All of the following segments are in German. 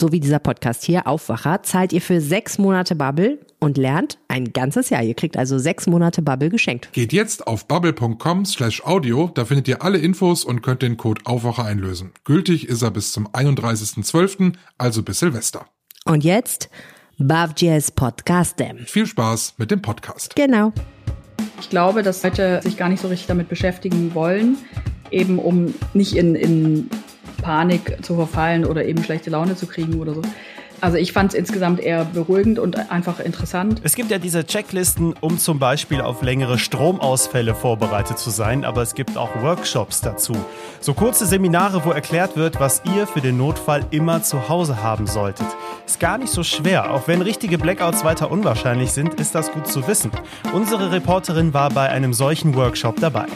so wie dieser Podcast hier, Aufwacher, zahlt ihr für sechs Monate Bubble und lernt ein ganzes Jahr. Ihr kriegt also sechs Monate Bubble geschenkt. Geht jetzt auf bubble.com slash audio, da findet ihr alle Infos und könnt den Code Aufwacher einlösen. Gültig ist er bis zum 31.12., also bis Silvester. Und jetzt Bavjes Podcastem. Viel Spaß mit dem Podcast. Genau. Ich glaube, dass Leute sich gar nicht so richtig damit beschäftigen wollen, eben um nicht in, in Panik zu verfallen oder eben schlechte Laune zu kriegen oder so. Also ich fand es insgesamt eher beruhigend und einfach interessant. Es gibt ja diese Checklisten, um zum Beispiel auf längere Stromausfälle vorbereitet zu sein, aber es gibt auch Workshops dazu. So kurze Seminare, wo erklärt wird, was ihr für den Notfall immer zu Hause haben solltet. Ist gar nicht so schwer. Auch wenn richtige Blackouts weiter unwahrscheinlich sind, ist das gut zu wissen. Unsere Reporterin war bei einem solchen Workshop dabei.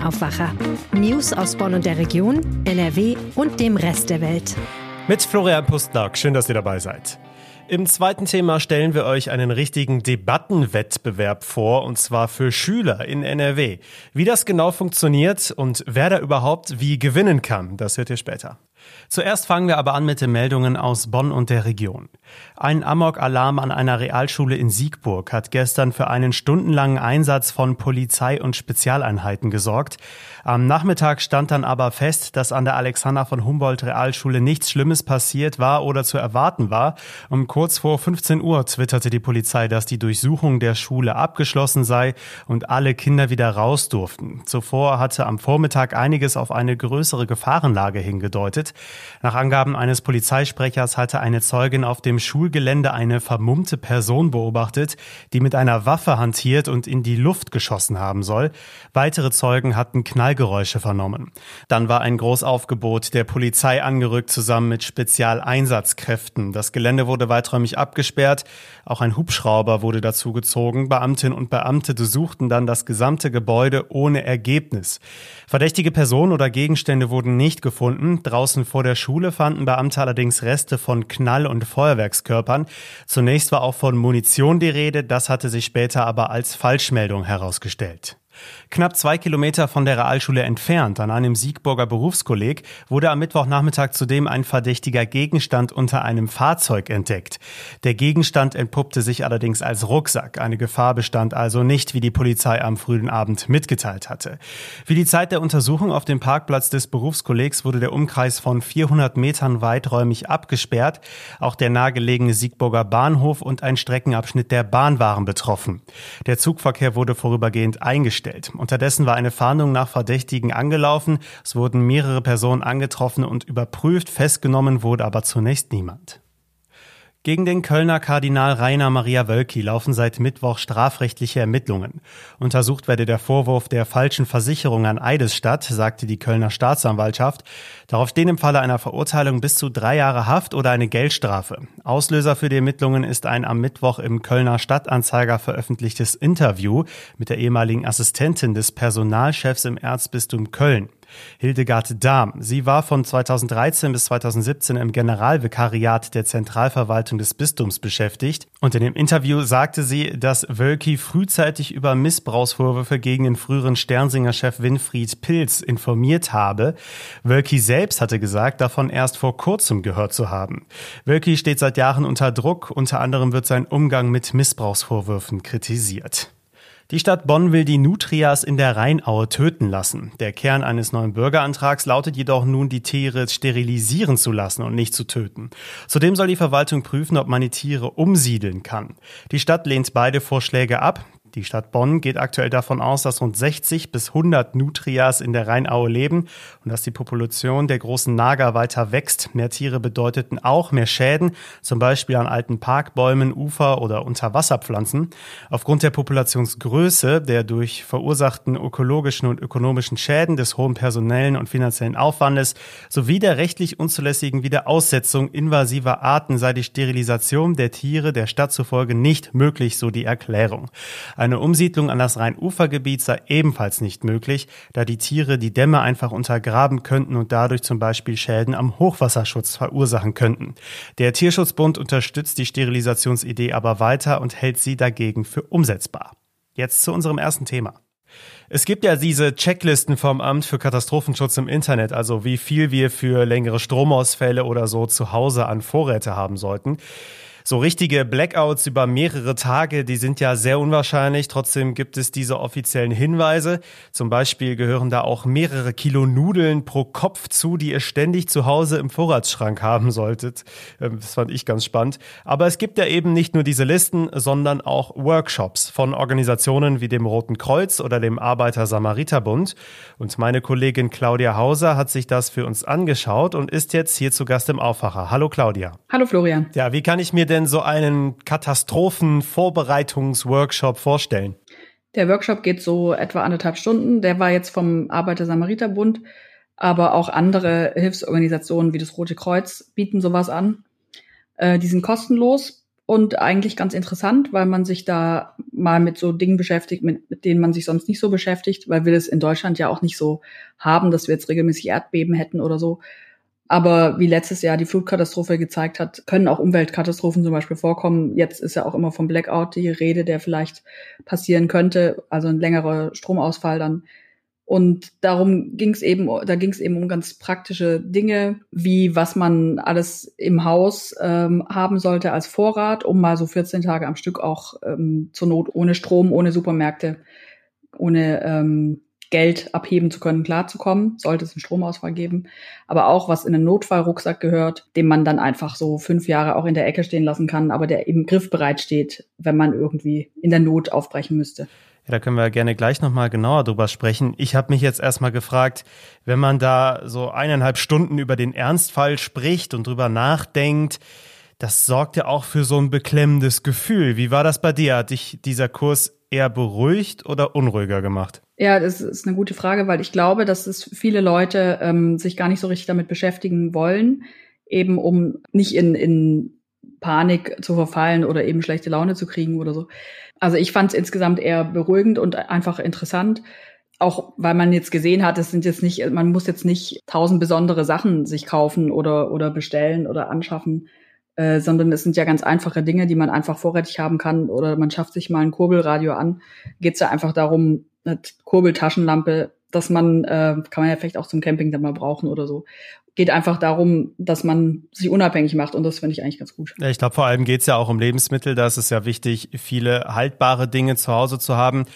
Bonn Aufwacher. News aus Bonn und der Region, NRW und dem Rest der Welt. Mit Florian Pustlack. Schön, dass ihr dabei seid. Im zweiten Thema stellen wir euch einen richtigen Debattenwettbewerb vor, und zwar für Schüler in NRW. Wie das genau funktioniert und wer da überhaupt wie gewinnen kann, das hört ihr später. Zuerst fangen wir aber an mit den Meldungen aus Bonn und der Region. Ein Amok-Alarm an einer Realschule in Siegburg hat gestern für einen stundenlangen Einsatz von Polizei und Spezialeinheiten gesorgt. Am Nachmittag stand dann aber fest, dass an der Alexander von Humboldt Realschule nichts Schlimmes passiert war oder zu erwarten war. Um kurz vor 15 Uhr twitterte die Polizei, dass die Durchsuchung der Schule abgeschlossen sei und alle Kinder wieder raus durften. Zuvor hatte am Vormittag einiges auf eine größere Gefahrenlage hingedeutet. Nach Angaben eines Polizeisprechers hatte eine Zeugin auf dem Schulgelände eine vermummte Person beobachtet, die mit einer Waffe hantiert und in die Luft geschossen haben soll. Weitere Zeugen hatten Knallgeräusche vernommen. Dann war ein Großaufgebot der Polizei angerückt zusammen mit Spezialeinsatzkräften. Das Gelände wurde weiträumig abgesperrt. Auch ein Hubschrauber wurde dazu gezogen. Beamtinnen und Beamte durchsuchten dann das gesamte Gebäude ohne Ergebnis. Verdächtige Personen oder Gegenstände wurden nicht gefunden. Draußen vor der Schule fanden Beamte allerdings Reste von Knall- und Feuerwerkskörpern. Zunächst war auch von Munition die Rede, das hatte sich später aber als Falschmeldung herausgestellt. Knapp zwei Kilometer von der Realschule entfernt, an einem Siegburger Berufskolleg, wurde am Mittwochnachmittag zudem ein verdächtiger Gegenstand unter einem Fahrzeug entdeckt. Der Gegenstand entpuppte sich allerdings als Rucksack. Eine Gefahr bestand also nicht, wie die Polizei am frühen Abend mitgeteilt hatte. Für die Zeit der Untersuchung auf dem Parkplatz des Berufskollegs wurde der Umkreis von 400 Metern weiträumig abgesperrt. Auch der nahegelegene Siegburger Bahnhof und ein Streckenabschnitt der Bahn waren betroffen. Der Zugverkehr wurde vorübergehend eingestellt. Unterdessen war eine Fahndung nach Verdächtigen angelaufen. Es wurden mehrere Personen angetroffen und überprüft. Festgenommen wurde aber zunächst niemand. Gegen den Kölner Kardinal Rainer Maria Wölki laufen seit Mittwoch strafrechtliche Ermittlungen. Untersucht werde der Vorwurf der falschen Versicherung an Eidesstadt, sagte die Kölner Staatsanwaltschaft. Darauf stehen im Falle einer Verurteilung bis zu drei Jahre Haft oder eine Geldstrafe. Auslöser für die Ermittlungen ist ein am Mittwoch im Kölner Stadtanzeiger veröffentlichtes Interview mit der ehemaligen Assistentin des Personalchefs im Erzbistum Köln. Hildegard Dahm. Sie war von 2013 bis 2017 im Generalvikariat der Zentralverwaltung des Bistums beschäftigt. Und in dem Interview sagte sie, dass Wölki frühzeitig über Missbrauchsvorwürfe gegen den früheren Sternsinger-Chef Winfried Pilz informiert habe. Wölki selbst hatte gesagt, davon erst vor kurzem gehört zu haben. Wölki steht seit Jahren unter Druck. Unter anderem wird sein Umgang mit Missbrauchsvorwürfen kritisiert. Die Stadt Bonn will die Nutrias in der Rheinaue töten lassen. Der Kern eines neuen Bürgerantrags lautet jedoch nun, die Tiere sterilisieren zu lassen und nicht zu töten. Zudem soll die Verwaltung prüfen, ob man die Tiere umsiedeln kann. Die Stadt lehnt beide Vorschläge ab. Die Stadt Bonn geht aktuell davon aus, dass rund 60 bis 100 Nutrias in der Rheinaue leben und dass die Population der großen Nager weiter wächst. Mehr Tiere bedeuteten auch mehr Schäden, zum Beispiel an alten Parkbäumen, Ufer oder Unterwasserpflanzen. Aufgrund der Populationsgröße, der durch verursachten ökologischen und ökonomischen Schäden, des hohen personellen und finanziellen Aufwandes sowie der rechtlich unzulässigen Wiederaussetzung invasiver Arten sei die Sterilisation der Tiere der Stadt zufolge nicht möglich, so die Erklärung. Eine Umsiedlung an das Rheinufergebiet sei ebenfalls nicht möglich, da die Tiere die Dämme einfach untergraben könnten und dadurch zum Beispiel Schäden am Hochwasserschutz verursachen könnten. Der Tierschutzbund unterstützt die Sterilisationsidee aber weiter und hält sie dagegen für umsetzbar. Jetzt zu unserem ersten Thema. Es gibt ja diese Checklisten vom Amt für Katastrophenschutz im Internet, also wie viel wir für längere Stromausfälle oder so zu Hause an Vorräte haben sollten. So richtige Blackouts über mehrere Tage, die sind ja sehr unwahrscheinlich. Trotzdem gibt es diese offiziellen Hinweise. Zum Beispiel gehören da auch mehrere Kilo Nudeln pro Kopf zu, die ihr ständig zu Hause im Vorratsschrank haben solltet. Ähm, das fand ich ganz spannend. Aber es gibt ja eben nicht nur diese Listen, sondern auch Workshops von Organisationen wie dem Roten Kreuz oder dem Arbeiter-Samariter-Bund. Und meine Kollegin Claudia Hauser hat sich das für uns angeschaut und ist jetzt hier zu Gast im Aufwacher. Hallo Claudia. Hallo Florian. Ja, wie kann ich mir denn so einen Katastrophenvorbereitungsworkshop vorstellen? Der Workshop geht so etwa anderthalb Stunden. Der war jetzt vom Arbeiter-Samariter-Bund, aber auch andere Hilfsorganisationen wie das Rote Kreuz bieten sowas an. Äh, die sind kostenlos und eigentlich ganz interessant, weil man sich da mal mit so Dingen beschäftigt, mit, mit denen man sich sonst nicht so beschäftigt, weil wir das in Deutschland ja auch nicht so haben, dass wir jetzt regelmäßig Erdbeben hätten oder so, aber wie letztes Jahr die Flutkatastrophe gezeigt hat, können auch Umweltkatastrophen zum Beispiel vorkommen. Jetzt ist ja auch immer vom Blackout die Rede, der vielleicht passieren könnte, also ein längerer Stromausfall dann. Und darum ging es eben, da ging es eben um ganz praktische Dinge, wie was man alles im Haus ähm, haben sollte als Vorrat, um mal so 14 Tage am Stück auch ähm, zur Not ohne Strom, ohne Supermärkte, ohne ähm, Geld abheben zu können, klarzukommen, sollte es einen Stromausfall geben. Aber auch, was in einen Notfallrucksack gehört, den man dann einfach so fünf Jahre auch in der Ecke stehen lassen kann, aber der eben griffbereit steht, wenn man irgendwie in der Not aufbrechen müsste. Ja, da können wir gerne gleich nochmal genauer drüber sprechen. Ich habe mich jetzt erstmal gefragt, wenn man da so eineinhalb Stunden über den Ernstfall spricht und drüber nachdenkt, das sorgt ja auch für so ein beklemmendes Gefühl. Wie war das bei dir? Hat dich dieser Kurs eher beruhigt oder unruhiger gemacht? Ja, das ist eine gute Frage, weil ich glaube, dass es viele Leute ähm, sich gar nicht so richtig damit beschäftigen wollen, eben um nicht in, in Panik zu verfallen oder eben schlechte Laune zu kriegen oder so. Also ich fand es insgesamt eher beruhigend und einfach interessant. Auch weil man jetzt gesehen hat, es sind jetzt nicht, man muss jetzt nicht tausend besondere Sachen sich kaufen oder, oder bestellen oder anschaffen, äh, sondern es sind ja ganz einfache Dinge, die man einfach vorrätig haben kann oder man schafft sich mal ein Kurbelradio an. Geht es ja einfach darum, eine Kurbeltaschenlampe, dass man, äh, kann man ja vielleicht auch zum Camping dann mal brauchen oder so. Geht einfach darum, dass man sich unabhängig macht und das finde ich eigentlich ganz gut. Ich glaube, vor allem geht es ja auch um Lebensmittel. Da ist es ja wichtig, viele haltbare Dinge zu Hause zu haben,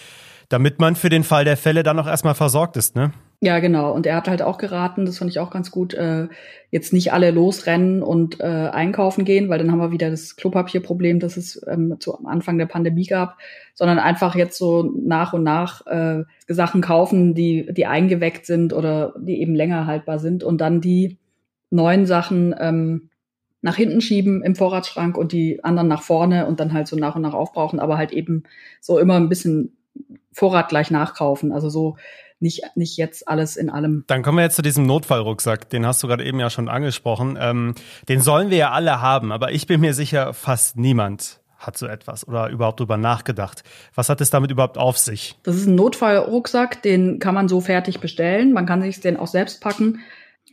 damit man für den Fall der Fälle dann auch erstmal versorgt ist, ne? Ja, genau. Und er hat halt auch geraten, das fand ich auch ganz gut, äh, jetzt nicht alle losrennen und äh, einkaufen gehen, weil dann haben wir wieder das Klopapierproblem, das es ähm, zu am Anfang der Pandemie gab, sondern einfach jetzt so nach und nach äh, Sachen kaufen, die, die eingeweckt sind oder die eben länger haltbar sind und dann die neuen Sachen ähm, nach hinten schieben im Vorratsschrank und die anderen nach vorne und dann halt so nach und nach aufbrauchen, aber halt eben so immer ein bisschen Vorrat gleich nachkaufen. Also so nicht, nicht jetzt alles in allem. Dann kommen wir jetzt zu diesem Notfallrucksack, den hast du gerade eben ja schon angesprochen. Ähm, den sollen wir ja alle haben, aber ich bin mir sicher, fast niemand hat so etwas oder überhaupt drüber nachgedacht. Was hat es damit überhaupt auf sich? Das ist ein Notfallrucksack, den kann man so fertig bestellen. Man kann sich den auch selbst packen.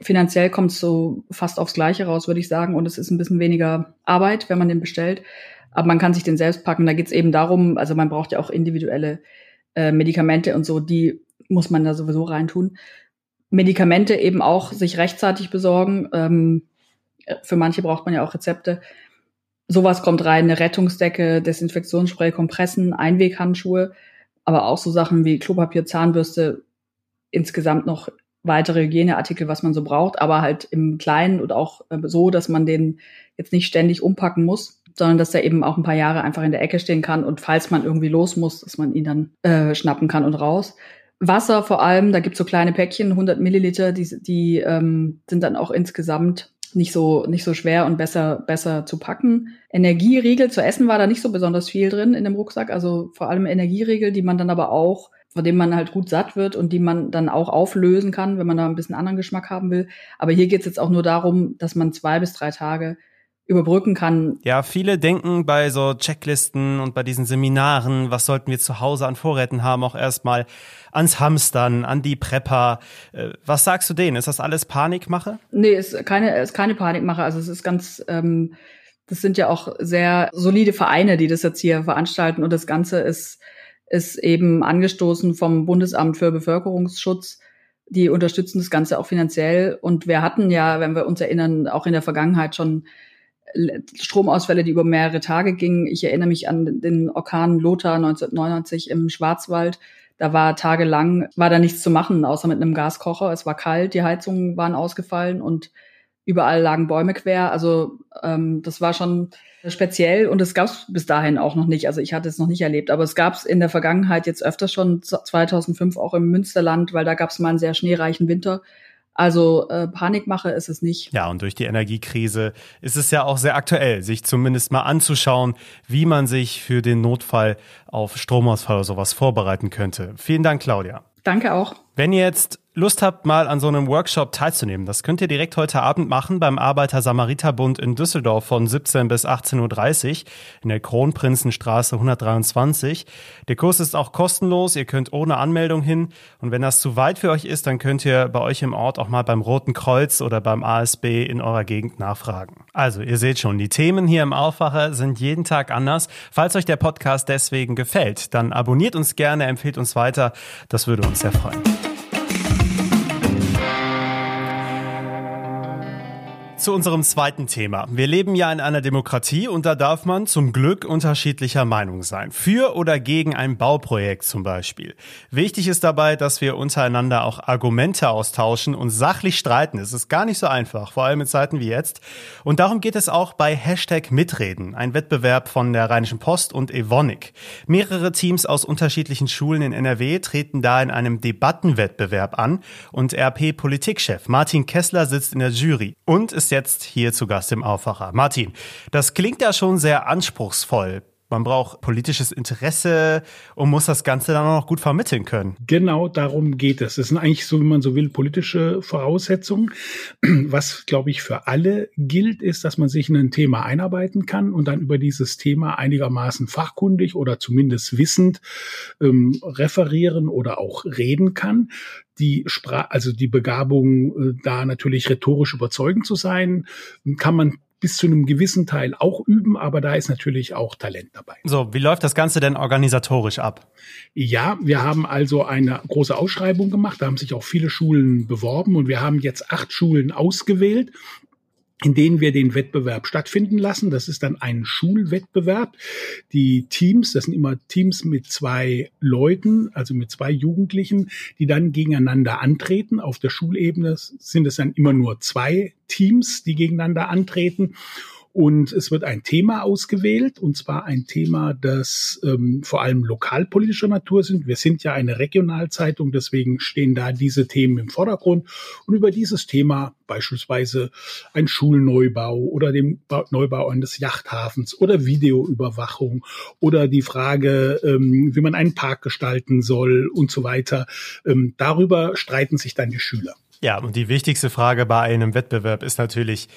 Finanziell kommt es so fast aufs Gleiche raus, würde ich sagen. Und es ist ein bisschen weniger Arbeit, wenn man den bestellt. Aber man kann sich den selbst packen. Da geht es eben darum, also man braucht ja auch individuelle äh, Medikamente und so, die muss man da sowieso reintun. Medikamente eben auch sich rechtzeitig besorgen. Ähm, für manche braucht man ja auch Rezepte. Sowas kommt rein, eine Rettungsdecke, Desinfektionsspray, Kompressen, Einweghandschuhe, aber auch so Sachen wie Klopapier, Zahnbürste, insgesamt noch weitere Hygieneartikel, was man so braucht, aber halt im Kleinen und auch äh, so, dass man den jetzt nicht ständig umpacken muss. sondern dass der eben auch ein paar Jahre einfach in der Ecke stehen kann und falls man irgendwie los muss, dass man ihn dann äh, schnappen kann und raus. Wasser vor allem, da gibt's so kleine Päckchen, 100 Milliliter, die, die ähm, sind dann auch insgesamt nicht so nicht so schwer und besser besser zu packen. Energieriegel zu essen war da nicht so besonders viel drin in dem Rucksack, also vor allem Energieriegel, die man dann aber auch von dem man halt gut satt wird und die man dann auch auflösen kann, wenn man da ein bisschen anderen Geschmack haben will. Aber hier geht's jetzt auch nur darum, dass man zwei bis drei Tage überbrücken kann. Ja, viele denken bei so Checklisten und bei diesen Seminaren, was sollten wir zu Hause an Vorräten haben, auch erstmal ans Hamstern, an die Prepper. Äh, was sagst du denen? Ist das alles Panikmache? Nee, ist keine, ist keine Panikmache. Also es ist ganz, ähm, das sind ja auch sehr solide Vereine, die das jetzt hier veranstalten und das Ganze ist, ist eben angestoßen vom Bundesamt für Bevölkerungsschutz die unterstützen das Ganze auch finanziell. Und wir hatten ja, wenn wir uns erinnern, auch in der Vergangenheit schon Stromausfälle, die über mehrere Tage gingen. Ich erinnere mich an den Orkan Lothar 1999 im Schwarzwald. Da war tagelang, war da nichts zu machen, außer mit einem Gaskocher. Es war kalt, die Heizungen waren ausgefallen und überall lagen Bäume quer. Also ähm, das war schon speziell und es gab es bis dahin auch noch nicht. Also ich hatte es noch nicht erlebt, aber es gab es in der Vergangenheit jetzt öfter schon 2005 auch im Münsterland, weil da gab es mal einen sehr schneereichen Winter. Also äh, Panikmache ist es nicht. Ja, und durch die Energiekrise ist es ja auch sehr aktuell, sich zumindest mal anzuschauen, wie man sich für den Notfall auf Stromausfall oder sowas vorbereiten könnte. Vielen Dank, Claudia. Danke auch. Wenn jetzt Lust habt, mal an so einem Workshop teilzunehmen, das könnt ihr direkt heute Abend machen beim Arbeiter-Samariter-Bund in Düsseldorf von 17 bis 18.30 Uhr in der Kronprinzenstraße 123. Der Kurs ist auch kostenlos, ihr könnt ohne Anmeldung hin und wenn das zu weit für euch ist, dann könnt ihr bei euch im Ort auch mal beim Roten Kreuz oder beim ASB in eurer Gegend nachfragen. Also, ihr seht schon, die Themen hier im Aufwacher sind jeden Tag anders. Falls euch der Podcast deswegen gefällt, dann abonniert uns gerne, empfehlt uns weiter, das würde uns sehr freuen. Zu unserem zweiten Thema. Wir leben ja in einer Demokratie und da darf man zum Glück unterschiedlicher Meinung sein. Für oder gegen ein Bauprojekt zum Beispiel. Wichtig ist dabei, dass wir untereinander auch Argumente austauschen und sachlich streiten. Es ist gar nicht so einfach, vor allem in Zeiten wie jetzt. Und darum geht es auch bei Hashtag Mitreden, ein Wettbewerb von der Rheinischen Post und Evonik. Mehrere Teams aus unterschiedlichen Schulen in NRW treten da in einem Debattenwettbewerb an und RP-Politikchef Martin Kessler sitzt in der Jury und ist jetzt hier zu Gast im Aufwacher. Martin, das klingt ja schon sehr anspruchsvoll. Man braucht politisches Interesse und muss das Ganze dann auch noch gut vermitteln können. Genau darum geht es. Das sind eigentlich so, wie man so will, politische Voraussetzungen. Was, glaube ich, für alle gilt, ist, dass man sich in ein Thema einarbeiten kann und dann über dieses Thema einigermaßen fachkundig oder zumindest wissend ähm, referieren oder auch reden kann die Spra also die Begabung, äh, da natürlich rhetorisch überzeugend zu sein, kann man bis zu einem gewissen Teil auch üben, aber da ist natürlich auch Talent dabei. So, wie läuft das Ganze denn organisatorisch ab? Ja, wir haben also eine große Ausschreibung gemacht, da haben sich auch viele Schulen beworben und wir haben jetzt acht Schulen ausgewählt in denen wir den Wettbewerb stattfinden lassen. Das ist dann ein Schulwettbewerb. Die Teams, das sind immer Teams mit zwei Leuten, also mit zwei Jugendlichen, die dann gegeneinander antreten. Auf der Schulebene sind es dann immer nur zwei Teams, die gegeneinander antreten. Und es wird ein Thema ausgewählt, und zwar ein Thema, das ähm, vor allem lokalpolitischer Natur sind. Wir sind ja eine Regionalzeitung, deswegen stehen da diese Themen im Vordergrund. Und über dieses Thema, beispielsweise ein Schulneubau oder den Neubau eines Yachthafens oder Videoüberwachung oder die Frage, ähm, wie man einen Park gestalten soll und so weiter, ähm, darüber streiten sich dann die Schüler. Ja, und die wichtigste Frage bei einem Wettbewerb ist natürlich,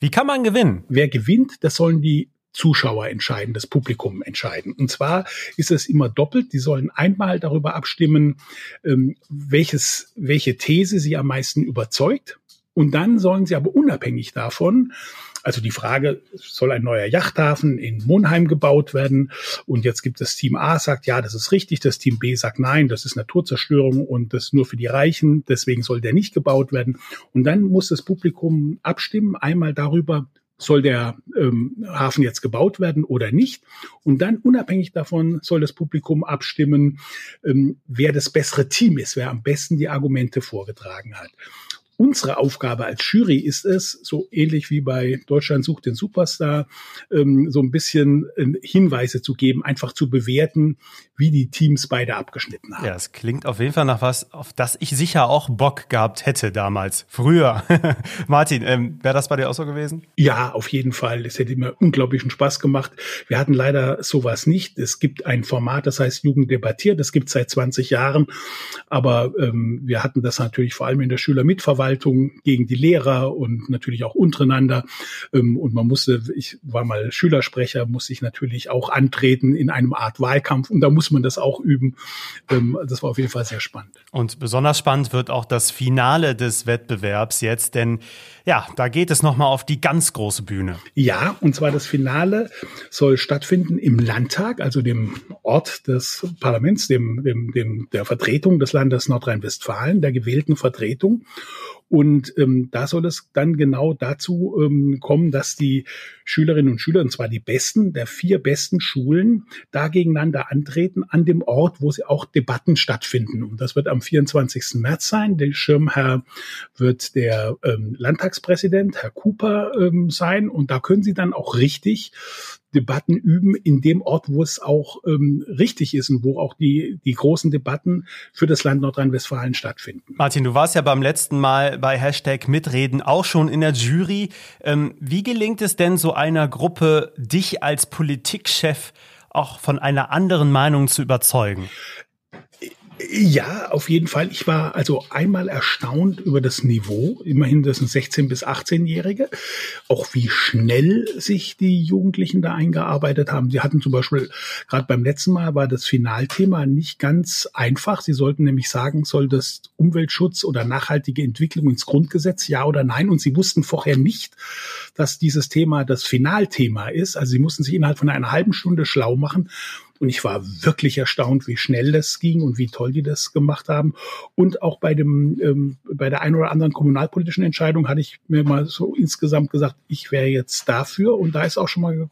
wie kann man gewinnen? Wer gewinnt, das sollen die Zuschauer entscheiden, das Publikum entscheiden. Und zwar ist es immer doppelt. Die sollen einmal darüber abstimmen, ähm, welches, welche These sie am meisten überzeugt. Und dann sollen sie aber unabhängig davon, also die Frage, soll ein neuer Yachthafen in Monheim gebaut werden? Und jetzt gibt es Team A, sagt, ja, das ist richtig. Das Team B sagt, nein, das ist Naturzerstörung und das nur für die Reichen. Deswegen soll der nicht gebaut werden. Und dann muss das Publikum abstimmen, einmal darüber, soll der ähm, Hafen jetzt gebaut werden oder nicht. Und dann unabhängig davon soll das Publikum abstimmen, ähm, wer das bessere Team ist, wer am besten die Argumente vorgetragen hat. Unsere Aufgabe als Jury ist es, so ähnlich wie bei Deutschland sucht den Superstar, ähm, so ein bisschen äh, Hinweise zu geben, einfach zu bewerten, wie die Teams beide abgeschnitten haben. Ja, es klingt auf jeden Fall nach was, auf das ich sicher auch Bock gehabt hätte damals, früher. Martin, ähm, wäre das bei dir auch so gewesen? Ja, auf jeden Fall. Es hätte mir unglaublichen Spaß gemacht. Wir hatten leider sowas nicht. Es gibt ein Format, das heißt Jugend debattiert. Das gibt es seit 20 Jahren. Aber ähm, wir hatten das natürlich vor allem in der Schülermitverwaltung gegen die Lehrer und natürlich auch untereinander. Ähm, und man musste, ich war mal Schülersprecher, musste ich natürlich auch antreten in einem Art Wahlkampf. Und da muss man das auch üben. Ähm, das war auf jeden Fall sehr spannend. Und besonders spannend wird auch das Finale des Wettbewerbs jetzt, denn ja, da geht es nochmal auf die ganz große Bühne. Ja, und zwar das Finale soll stattfinden im Landtag, also dem Ort des Parlaments, dem, dem, dem der Vertretung des Landes Nordrhein-Westfalen, der gewählten Vertretung. Und ähm, da soll es dann genau dazu ähm, kommen, dass die Schülerinnen und Schüler, und zwar die besten der vier besten Schulen, da gegeneinander antreten an dem Ort, wo sie auch Debatten stattfinden. Und das wird am 24. März sein. Der Schirmherr wird der ähm, Landtagspräsident, Herr Cooper, ähm, sein. Und da können Sie dann auch richtig Debatten üben in dem Ort, wo es auch ähm, richtig ist und wo auch die, die großen Debatten für das Land Nordrhein-Westfalen stattfinden. Martin, du warst ja beim letzten Mal bei Hashtag Mitreden auch schon in der Jury. Ähm, wie gelingt es denn so einer Gruppe, dich als Politikchef auch von einer anderen Meinung zu überzeugen? Ja, auf jeden Fall. Ich war also einmal erstaunt über das Niveau. Immerhin, das sind 16- bis 18-Jährige. Auch wie schnell sich die Jugendlichen da eingearbeitet haben. Sie hatten zum Beispiel, gerade beim letzten Mal war das Finalthema nicht ganz einfach. Sie sollten nämlich sagen, soll das Umweltschutz oder nachhaltige Entwicklung ins Grundgesetz, ja oder nein? Und sie wussten vorher nicht, dass dieses Thema das Finalthema ist. Also sie mussten sich innerhalb von einer halben Stunde schlau machen. Und ich war wirklich erstaunt, wie schnell das ging und wie toll die das gemacht haben. Und auch bei dem, ähm, bei der einen oder anderen kommunalpolitischen Entscheidung hatte ich mir mal so insgesamt gesagt, ich wäre jetzt dafür. Und da ist auch schon mal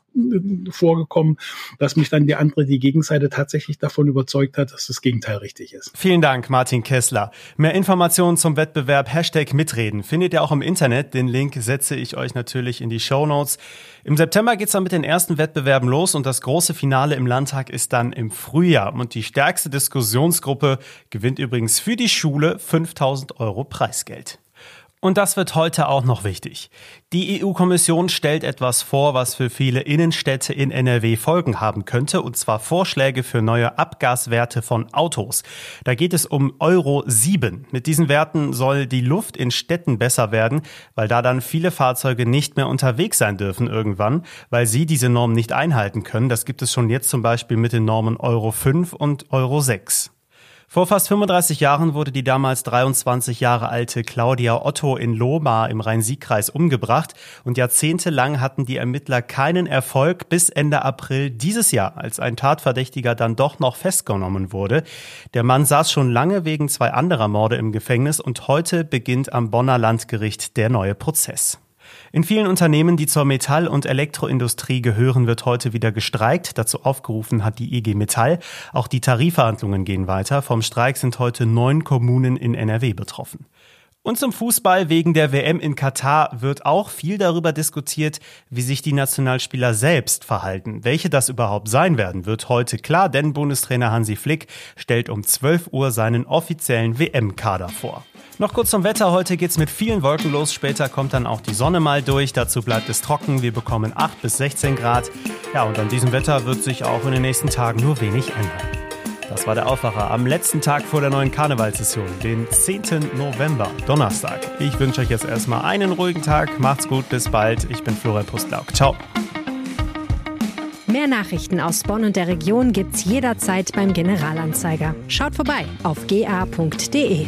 vorgekommen, dass mich dann die andere, die Gegenseite tatsächlich davon überzeugt hat, dass das Gegenteil richtig ist. Vielen Dank, Martin Kessler. Mehr Informationen zum Wettbewerb Hashtag Mitreden findet ihr auch im Internet. Den Link setze ich euch natürlich in die Show Notes. Im September geht's dann mit den ersten Wettbewerben los und das große Finale im Landtag ist dann im Frühjahr. Und die stärkste Diskussionsgruppe gewinnt übrigens für die Schule 5000 Euro Preisgeld. Und das wird heute auch noch wichtig. Die EU-Kommission stellt etwas vor, was für viele Innenstädte in NRW Folgen haben könnte, und zwar Vorschläge für neue Abgaswerte von Autos. Da geht es um Euro 7. Mit diesen Werten soll die Luft in Städten besser werden, weil da dann viele Fahrzeuge nicht mehr unterwegs sein dürfen irgendwann, weil sie diese Normen nicht einhalten können. Das gibt es schon jetzt zum Beispiel mit den Normen Euro 5 und Euro 6. Vor fast 35 Jahren wurde die damals 23 Jahre alte Claudia Otto in Lohmar im Rhein-Sieg-Kreis umgebracht und jahrzehntelang hatten die Ermittler keinen Erfolg bis Ende April dieses Jahr, als ein Tatverdächtiger dann doch noch festgenommen wurde. Der Mann saß schon lange wegen zwei anderer Morde im Gefängnis und heute beginnt am Bonner Landgericht der neue Prozess. In vielen Unternehmen, die zur Metall- und Elektroindustrie gehören, wird heute wieder gestreikt. Dazu aufgerufen hat die IG Metall. Auch die Tarifverhandlungen gehen weiter. Vom Streik sind heute neun Kommunen in NRW betroffen. Und zum Fußball wegen der WM in Katar wird auch viel darüber diskutiert, wie sich die Nationalspieler selbst verhalten. Welche das überhaupt sein werden, wird heute klar, denn Bundestrainer Hansi Flick stellt um 12 Uhr seinen offiziellen WM-Kader vor. Noch kurz zum Wetter. Heute geht's mit vielen Wolken los. Später kommt dann auch die Sonne mal durch. Dazu bleibt es trocken. Wir bekommen 8 bis 16 Grad. Ja, und an diesem Wetter wird sich auch in den nächsten Tagen nur wenig ändern. Das war der Aufwacher am letzten Tag vor der neuen Karnevalssession, den 10. November, Donnerstag. Ich wünsche euch jetzt erstmal einen ruhigen Tag. Macht's gut, bis bald. Ich bin Florian Pustlauk. Ciao. Mehr Nachrichten aus Bonn und der Region gibt's jederzeit beim Generalanzeiger. Schaut vorbei auf ga.de.